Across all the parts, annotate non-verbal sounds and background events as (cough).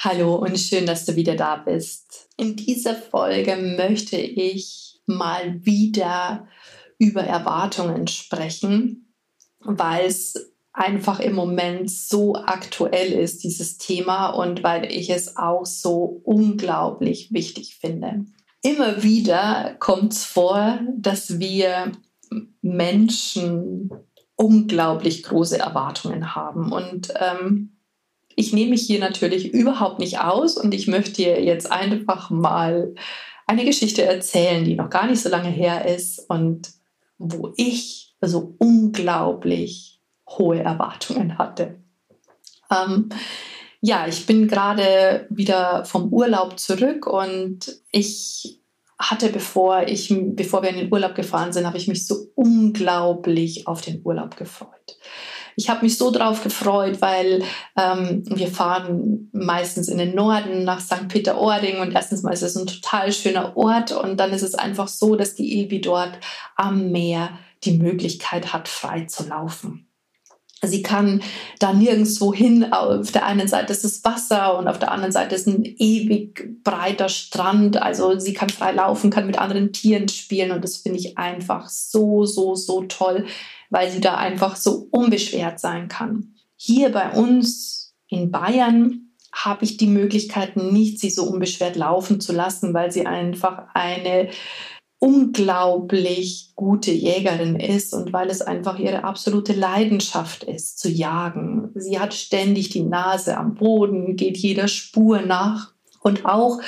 Hallo und schön, dass du wieder da bist. In dieser Folge möchte ich mal wieder über Erwartungen sprechen, weil es einfach im Moment so aktuell ist, dieses Thema, und weil ich es auch so unglaublich wichtig finde. Immer wieder kommt es vor, dass wir Menschen unglaublich große Erwartungen haben. Und ähm, ich nehme mich hier natürlich überhaupt nicht aus und ich möchte dir jetzt einfach mal eine Geschichte erzählen, die noch gar nicht so lange her ist und wo ich so unglaublich hohe Erwartungen hatte. Ähm, ja, ich bin gerade wieder vom Urlaub zurück und ich hatte, bevor ich, bevor wir in den Urlaub gefahren sind, habe ich mich so unglaublich auf den Urlaub gefreut ich habe mich so drauf gefreut, weil ähm, wir fahren meistens in den Norden nach St. Peter-Ording und erstens mal ist es ein total schöner Ort und dann ist es einfach so, dass die Ilvi dort am Meer die Möglichkeit hat, frei zu laufen. Sie kann da nirgendwo hin. Auf der einen Seite ist es Wasser und auf der anderen Seite ist ein ewig breiter Strand. Also sie kann frei laufen, kann mit anderen Tieren spielen und das finde ich einfach so, so, so toll, weil sie da einfach so unbeschwert sein kann. Hier bei uns in Bayern habe ich die Möglichkeit nicht, sie so unbeschwert laufen zu lassen, weil sie einfach eine unglaublich gute Jägerin ist und weil es einfach ihre absolute Leidenschaft ist, zu jagen. Sie hat ständig die Nase am Boden, geht jeder Spur nach. Und auch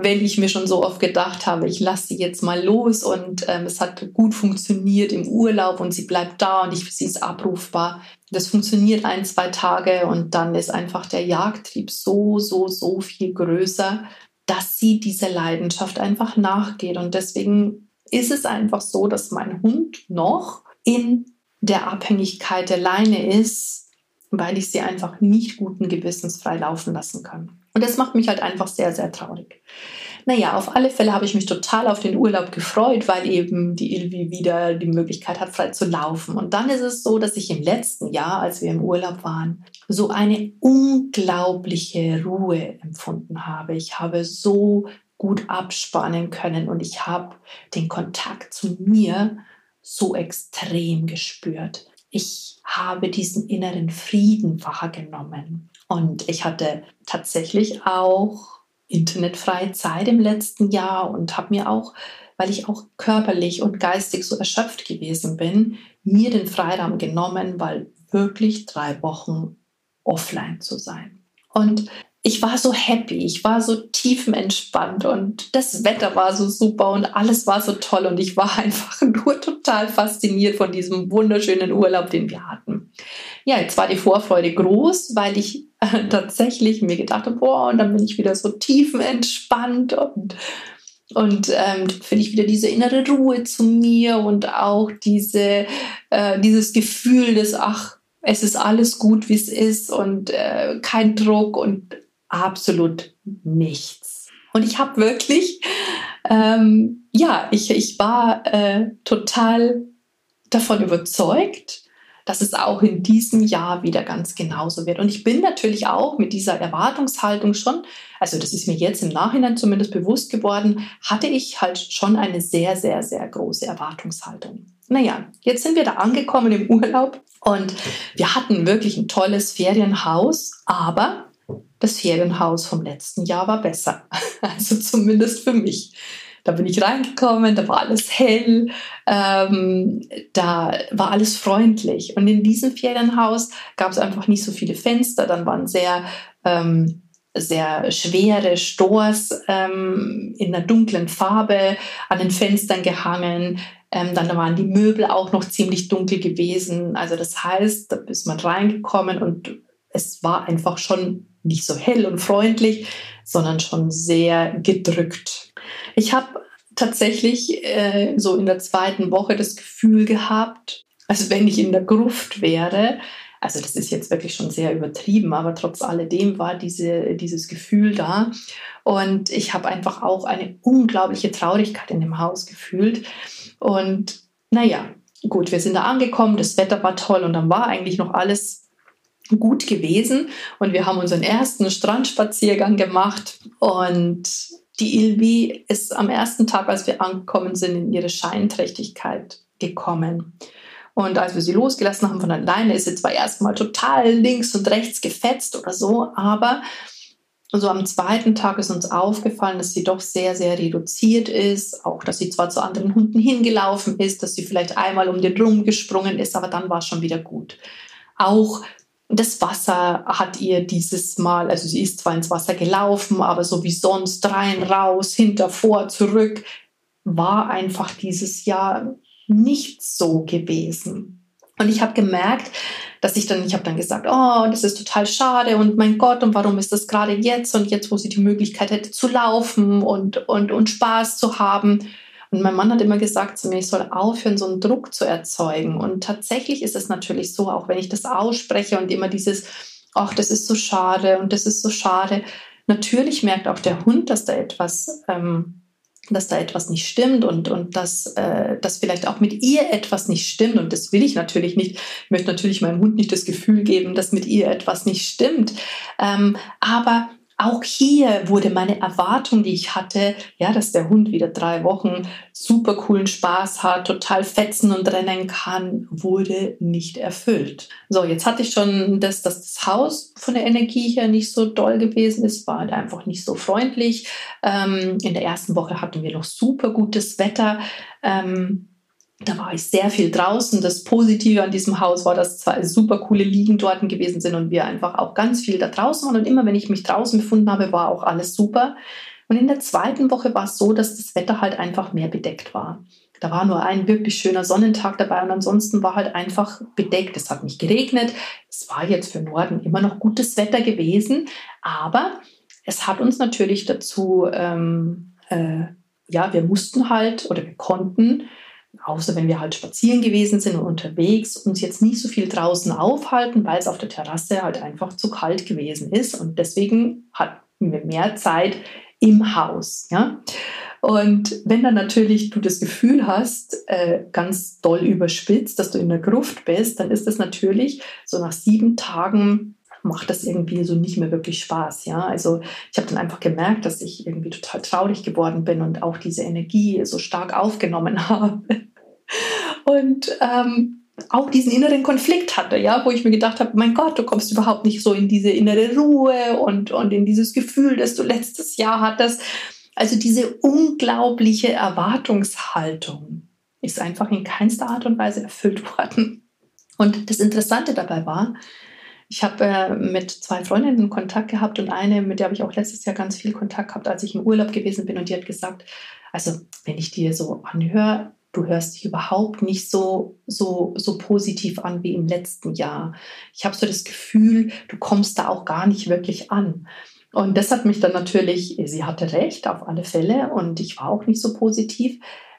wenn ich mir schon so oft gedacht habe, ich lasse sie jetzt mal los und ähm, es hat gut funktioniert im Urlaub und sie bleibt da und ich, sie ist abrufbar. Das funktioniert ein, zwei Tage und dann ist einfach der Jagdtrieb so, so, so viel größer, dass sie dieser Leidenschaft einfach nachgeht. Und deswegen ist es einfach so, dass mein Hund noch in der Abhängigkeit der Leine ist, weil ich sie einfach nicht guten Gewissens frei laufen lassen kann. Und das macht mich halt einfach sehr, sehr traurig. Naja, auf alle Fälle habe ich mich total auf den Urlaub gefreut, weil eben die Ilvi wieder die Möglichkeit hat, frei zu laufen. Und dann ist es so, dass ich im letzten Jahr, als wir im Urlaub waren, so eine unglaubliche Ruhe empfunden habe. Ich habe so gut abspannen können und ich habe den Kontakt zu mir so extrem gespürt. Ich habe diesen inneren Frieden wahrgenommen und ich hatte tatsächlich auch internetfreie Zeit im letzten Jahr und habe mir auch, weil ich auch körperlich und geistig so erschöpft gewesen bin, mir den Freiraum genommen, weil wirklich drei Wochen offline zu sein. Und ich war so happy, ich war so tiefenentspannt und das Wetter war so super und alles war so toll und ich war (laughs) einfach nur total fasziniert von diesem wunderschönen Urlaub, den wir hatten. Ja, jetzt war die Vorfreude groß, weil ich äh, tatsächlich mir gedacht habe, boah, und dann bin ich wieder so tiefenentspannt und und ähm, finde ich wieder diese innere Ruhe zu mir und auch diese, äh, dieses Gefühl des, ach, es ist alles gut, wie es ist und äh, kein Druck und absolut nichts. Und ich habe wirklich, ähm, ja, ich, ich war äh, total davon überzeugt, dass es auch in diesem Jahr wieder ganz genauso wird. Und ich bin natürlich auch mit dieser Erwartungshaltung schon, also das ist mir jetzt im Nachhinein zumindest bewusst geworden, hatte ich halt schon eine sehr, sehr, sehr große Erwartungshaltung. Naja, jetzt sind wir da angekommen im Urlaub und wir hatten wirklich ein tolles Ferienhaus, aber das Ferienhaus vom letzten Jahr war besser. (laughs) Also zumindest für mich. Da bin ich reingekommen, da war alles hell, ähm, da war alles freundlich. Und in diesem Ferienhaus gab es einfach nicht so viele Fenster, dann waren sehr, ähm, sehr schwere Stores ähm, in einer dunklen Farbe an den Fenstern gehangen. Ähm, dann waren die Möbel auch noch ziemlich dunkel gewesen. Also das heißt, da ist man reingekommen und es war einfach schon nicht so hell und freundlich, sondern schon sehr gedrückt. Ich habe tatsächlich äh, so in der zweiten Woche das Gefühl gehabt, als wenn ich in der Gruft wäre. Also das ist jetzt wirklich schon sehr übertrieben, aber trotz alledem war diese, dieses Gefühl da. Und ich habe einfach auch eine unglaubliche Traurigkeit in dem Haus gefühlt. Und naja, gut, wir sind da angekommen, das Wetter war toll und dann war eigentlich noch alles gut gewesen. Und wir haben unseren ersten Strandspaziergang gemacht und die Ilvi ist am ersten Tag, als wir angekommen sind, in ihre Scheinträchtigkeit gekommen. Und als wir sie losgelassen haben von alleine, ist sie zwar erstmal total links und rechts gefetzt oder so, aber so am zweiten Tag ist uns aufgefallen, dass sie doch sehr, sehr reduziert ist. Auch, dass sie zwar zu anderen Hunden hingelaufen ist, dass sie vielleicht einmal um den Rum gesprungen ist, aber dann war es schon wieder gut. Auch das Wasser hat ihr dieses Mal, also sie ist zwar ins Wasser gelaufen, aber so wie sonst rein, raus, hinter, vor, zurück, war einfach dieses Jahr nicht so gewesen. Und ich habe gemerkt, dass ich dann, ich habe dann gesagt, oh, das ist total schade und mein Gott, und warum ist das gerade jetzt und jetzt, wo sie die Möglichkeit hätte zu laufen und, und, und Spaß zu haben. Und mein Mann hat immer gesagt zu mir, ich soll aufhören, so einen Druck zu erzeugen. Und tatsächlich ist es natürlich so, auch wenn ich das ausspreche und immer dieses, ach, das ist so schade und das ist so schade. Natürlich merkt auch der Hund, dass da etwas, ähm, dass da etwas nicht stimmt und, und dass, äh, dass vielleicht auch mit ihr etwas nicht stimmt. Und das will ich natürlich nicht. Ich möchte natürlich meinem Hund nicht das Gefühl geben, dass mit ihr etwas nicht stimmt. Ähm, aber auch hier wurde meine Erwartung, die ich hatte, ja, dass der Hund wieder drei Wochen super coolen Spaß hat, total fetzen und rennen kann, wurde nicht erfüllt. So, jetzt hatte ich schon das, dass das Haus von der Energie her nicht so doll gewesen ist, war halt einfach nicht so freundlich. Ähm, in der ersten Woche hatten wir noch super gutes Wetter. Ähm, da war ich sehr viel draußen. Das Positive an diesem Haus war, dass zwei super coole Liegen dort gewesen sind und wir einfach auch ganz viel da draußen waren. Und immer wenn ich mich draußen befunden habe, war auch alles super. Und in der zweiten Woche war es so, dass das Wetter halt einfach mehr bedeckt war. Da war nur ein wirklich schöner Sonnentag dabei und ansonsten war halt einfach bedeckt. Es hat nicht geregnet. Es war jetzt für Norden immer noch gutes Wetter gewesen, aber es hat uns natürlich dazu, ähm, äh, ja, wir mussten halt oder wir konnten außer wenn wir halt spazieren gewesen sind und unterwegs, uns jetzt nicht so viel draußen aufhalten, weil es auf der Terrasse halt einfach zu kalt gewesen ist. Und deswegen hatten wir mehr Zeit im Haus. Ja? Und wenn dann natürlich du das Gefühl hast, äh, ganz doll überspitzt, dass du in der Gruft bist, dann ist das natürlich so nach sieben Tagen macht das irgendwie so nicht mehr wirklich Spaß. Ja, also ich habe dann einfach gemerkt, dass ich irgendwie total traurig geworden bin und auch diese Energie so stark aufgenommen (laughs) habe. Und ähm, auch diesen inneren Konflikt hatte, ja, wo ich mir gedacht habe, mein Gott, du kommst überhaupt nicht so in diese innere Ruhe und, und in dieses Gefühl, das du letztes Jahr hattest. Also diese unglaubliche Erwartungshaltung ist einfach in keinster Art und Weise erfüllt (laughs) worden. Und das Interessante dabei war, ich habe äh, mit zwei Freundinnen Kontakt gehabt und eine, mit der habe ich auch letztes Jahr ganz viel Kontakt gehabt, als ich im Urlaub gewesen bin. Und die hat gesagt, also wenn ich dir so anhöre, du hörst dich überhaupt nicht so, so, so positiv an wie im letzten Jahr. Ich habe so das Gefühl, du kommst da auch gar nicht wirklich an. Und das hat mich dann natürlich, sie hatte recht, auf alle Fälle, und ich war auch nicht so positiv.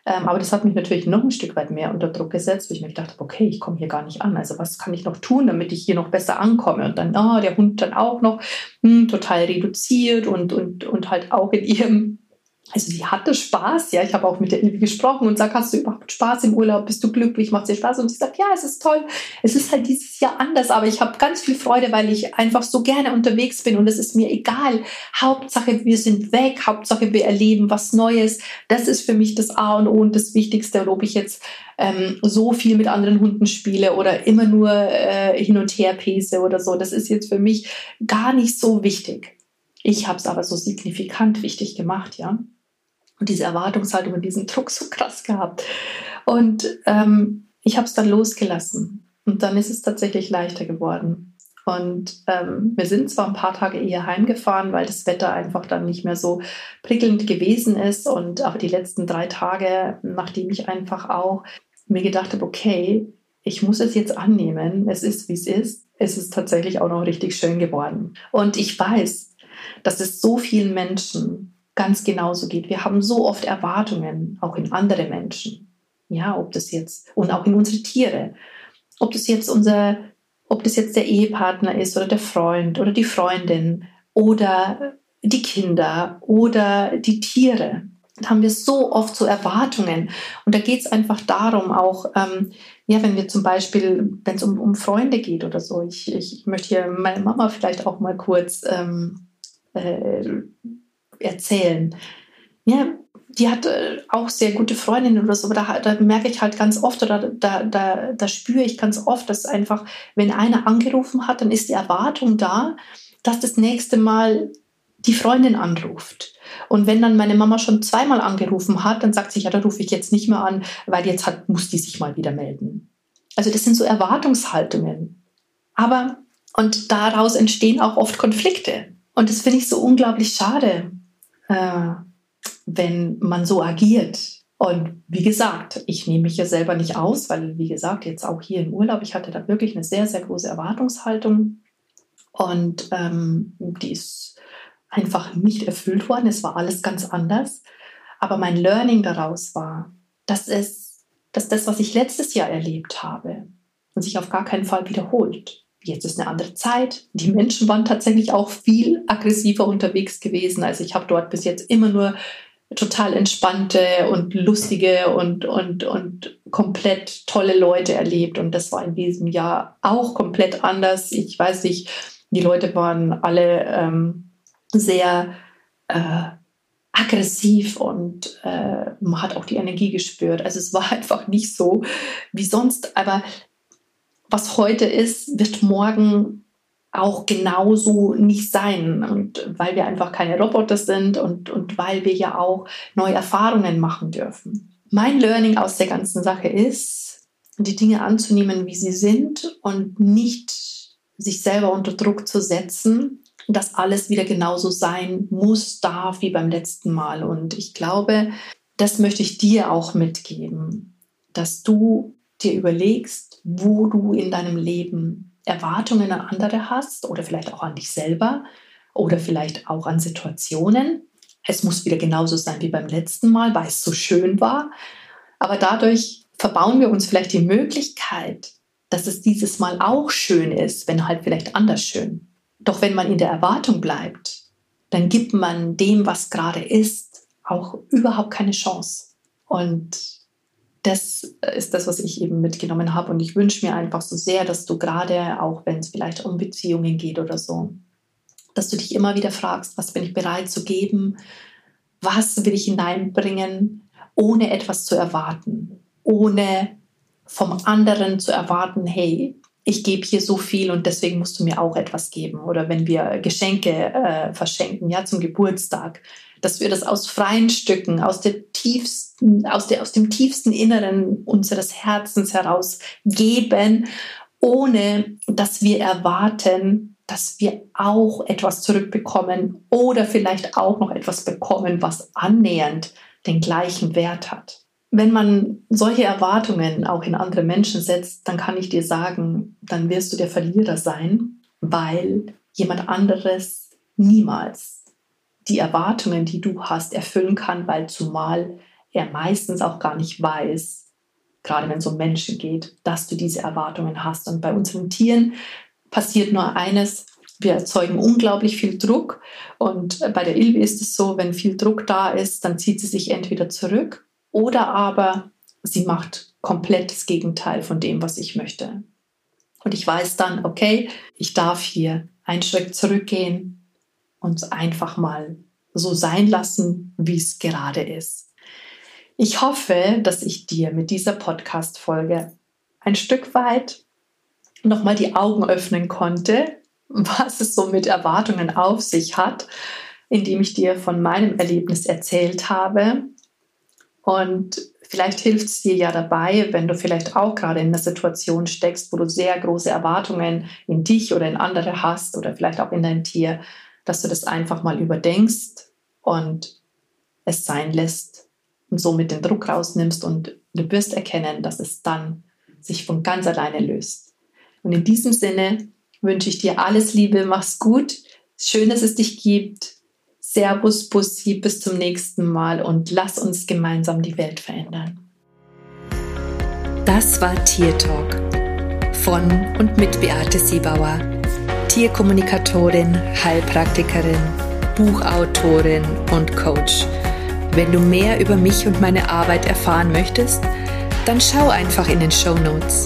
Ähm, aber das hat mich natürlich noch ein Stück weit mehr unter Druck gesetzt, wo ich mir gedacht habe, okay, ich komme hier gar nicht an. Also was kann ich noch tun, damit ich hier noch besser ankomme? Und dann, oh, der Hund dann auch noch hm, total reduziert und, und, und halt auch in ihrem also sie hatte Spaß, ja. Ich habe auch mit der Ilvi gesprochen und sage, hast du überhaupt Spaß im Urlaub? Bist du glücklich? Macht dir Spaß? Und sie sagt, ja, es ist toll. Es ist halt dieses Jahr anders, aber ich habe ganz viel Freude, weil ich einfach so gerne unterwegs bin und es ist mir egal. Hauptsache, wir sind weg. Hauptsache, wir erleben was Neues. Das ist für mich das A und O und das Wichtigste. ob ich jetzt ähm, so viel mit anderen Hunden spiele oder immer nur äh, hin und her pese oder so, das ist jetzt für mich gar nicht so wichtig. Ich habe es aber so signifikant wichtig gemacht, ja und diese Erwartungshaltung und diesen Druck so krass gehabt. Und ähm, ich habe es dann losgelassen. Und dann ist es tatsächlich leichter geworden. Und ähm, wir sind zwar ein paar Tage eher heimgefahren, weil das Wetter einfach dann nicht mehr so prickelnd gewesen ist. Und aber die letzten drei Tage, nachdem ich einfach auch mir gedacht habe, okay, ich muss es jetzt annehmen, es ist, wie es ist, es ist tatsächlich auch noch richtig schön geworden. Und ich weiß, dass es so vielen Menschen ganz genauso geht. Wir haben so oft Erwartungen, auch in andere Menschen. Ja, ob das jetzt, und auch in unsere Tiere. Ob das jetzt unser, ob das jetzt der Ehepartner ist oder der Freund oder die Freundin oder die Kinder oder die Tiere. Da haben wir so oft so Erwartungen. Und da geht es einfach darum, auch, ähm, ja, wenn wir zum Beispiel, wenn es um, um Freunde geht oder so, ich, ich möchte hier meine Mama vielleicht auch mal kurz ähm, äh, erzählen. Ja, die hat auch sehr gute Freundinnen oder so, aber da, da, merke ich halt ganz oft oder da, da, da spüre ich ganz oft, dass einfach, wenn einer angerufen hat, dann ist die Erwartung da, dass das nächste Mal die Freundin anruft. Und wenn dann meine Mama schon zweimal angerufen hat, dann sagt sie, ja, da rufe ich jetzt nicht mehr an, weil jetzt hat, muss die sich mal wieder melden. Also das sind so Erwartungshaltungen. Aber, und daraus entstehen auch oft Konflikte. Und das finde ich so unglaublich schade, äh, wenn man so agiert. Und wie gesagt, ich nehme mich ja selber nicht aus, weil, wie gesagt, jetzt auch hier im Urlaub, ich hatte da wirklich eine sehr, sehr große Erwartungshaltung. Und ähm, die ist einfach nicht erfüllt worden. Es war alles ganz anders. Aber mein Learning daraus war, dass es, dass das, was ich letztes Jahr erlebt habe, sich auf gar keinen Fall wiederholt. Jetzt ist eine andere Zeit. Die Menschen waren tatsächlich auch viel aggressiver unterwegs gewesen. Also ich habe dort bis jetzt immer nur total entspannte und lustige und, und, und komplett tolle Leute erlebt. Und das war in diesem Jahr auch komplett anders. Ich weiß nicht, die Leute waren alle ähm, sehr äh, aggressiv und äh, man hat auch die Energie gespürt. Also es war (laughs) einfach nicht so wie sonst. Aber was heute ist, wird morgen auch genauso nicht sein. Und weil wir einfach keine Roboter sind und, und weil wir ja auch neue Erfahrungen machen dürfen. Mein Learning aus der ganzen Sache ist, die Dinge anzunehmen, wie sie sind und nicht sich selber unter Druck zu setzen, dass alles wieder genauso sein muss, darf wie beim letzten Mal. Und ich glaube, das möchte ich dir auch mitgeben, dass du dir überlegst, wo du in deinem Leben Erwartungen an andere hast oder vielleicht auch an dich selber oder vielleicht auch an Situationen. Es muss wieder genauso sein wie beim letzten Mal, weil es so schön war. Aber dadurch verbauen wir uns vielleicht die Möglichkeit, dass es dieses Mal auch schön ist, wenn halt vielleicht anders schön. Doch wenn man in der Erwartung bleibt, dann gibt man dem, was gerade ist, auch überhaupt keine Chance. Und das ist das, was ich eben mitgenommen habe. Und ich wünsche mir einfach so sehr, dass du gerade, auch wenn es vielleicht um Beziehungen geht oder so, dass du dich immer wieder fragst, was bin ich bereit zu geben? Was will ich hineinbringen, ohne etwas zu erwarten? Ohne vom anderen zu erwarten, hey, ich gebe hier so viel und deswegen musst du mir auch etwas geben. Oder wenn wir Geschenke äh, verschenken, ja, zum Geburtstag, dass wir das aus freien Stücken, aus der tiefsten, aus, der, aus dem tiefsten Inneren unseres Herzens heraus geben, ohne dass wir erwarten, dass wir auch etwas zurückbekommen oder vielleicht auch noch etwas bekommen, was annähernd den gleichen Wert hat. Wenn man solche Erwartungen auch in andere Menschen setzt, dann kann ich dir sagen, dann wirst du der Verlierer sein, weil jemand anderes niemals die Erwartungen, die du hast, erfüllen kann, weil zumal er meistens auch gar nicht weiß, gerade wenn es um Menschen geht, dass du diese Erwartungen hast. Und bei unseren Tieren passiert nur eines, wir erzeugen unglaublich viel Druck. Und bei der Ilvi ist es so, wenn viel Druck da ist, dann zieht sie sich entweder zurück oder aber sie macht komplett das Gegenteil von dem, was ich möchte. Und ich weiß dann, okay, ich darf hier einen Schritt zurückgehen und einfach mal so sein lassen, wie es gerade ist. Ich hoffe, dass ich dir mit dieser Podcast-Folge ein Stück weit nochmal die Augen öffnen konnte, was es so mit Erwartungen auf sich hat, indem ich dir von meinem Erlebnis erzählt habe und vielleicht hilft es dir ja dabei, wenn du vielleicht auch gerade in einer Situation steckst, wo du sehr große Erwartungen in dich oder in andere hast oder vielleicht auch in dein Tier, dass du das einfach mal überdenkst und es sein lässt und somit den Druck rausnimmst und du wirst erkennen, dass es dann sich von ganz alleine löst. Und in diesem Sinne wünsche ich dir alles Liebe, mach's gut, schön, dass es dich gibt, Servus, Bussi, bis zum nächsten Mal und lass uns gemeinsam die Welt verändern. Das war Tier Talk von und mit Beate Siebauer, Tierkommunikatorin, Heilpraktikerin, Buchautorin und Coach. Wenn du mehr über mich und meine Arbeit erfahren möchtest, dann schau einfach in den Show Notes.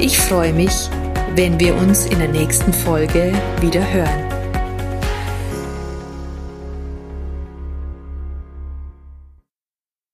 Ich freue mich, wenn wir uns in der nächsten Folge wieder hören.